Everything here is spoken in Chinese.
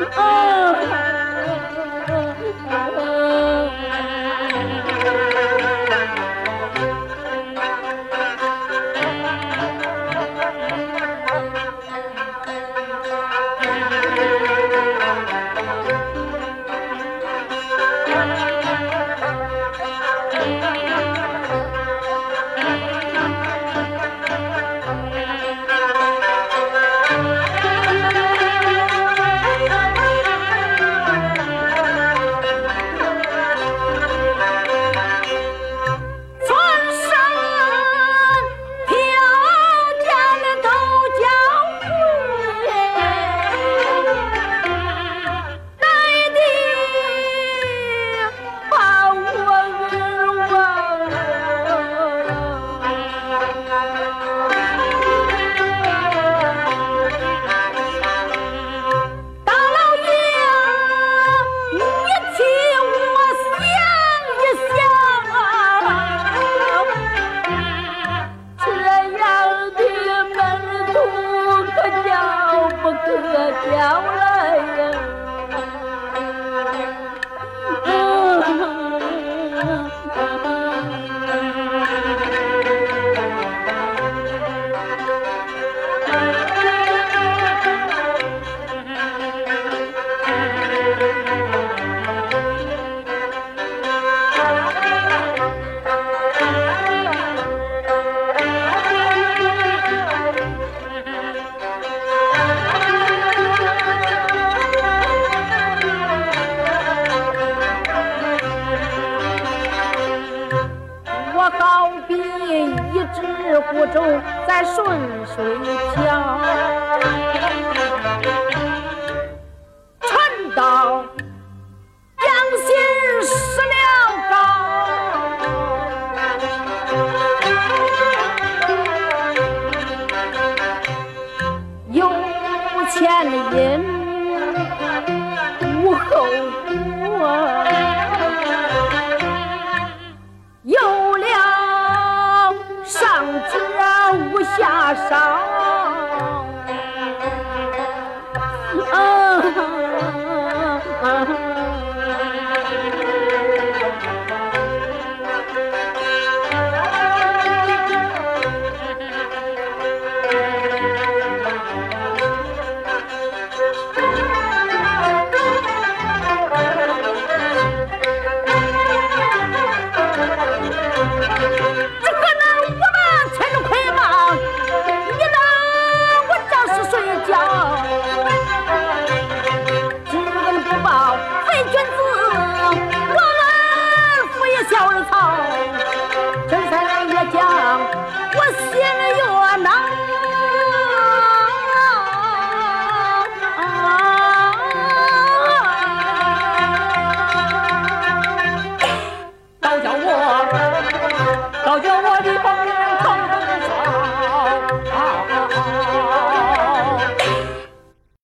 Oh. Giật. 只孤舟在顺水漂，船到江心失了高，有前因 सा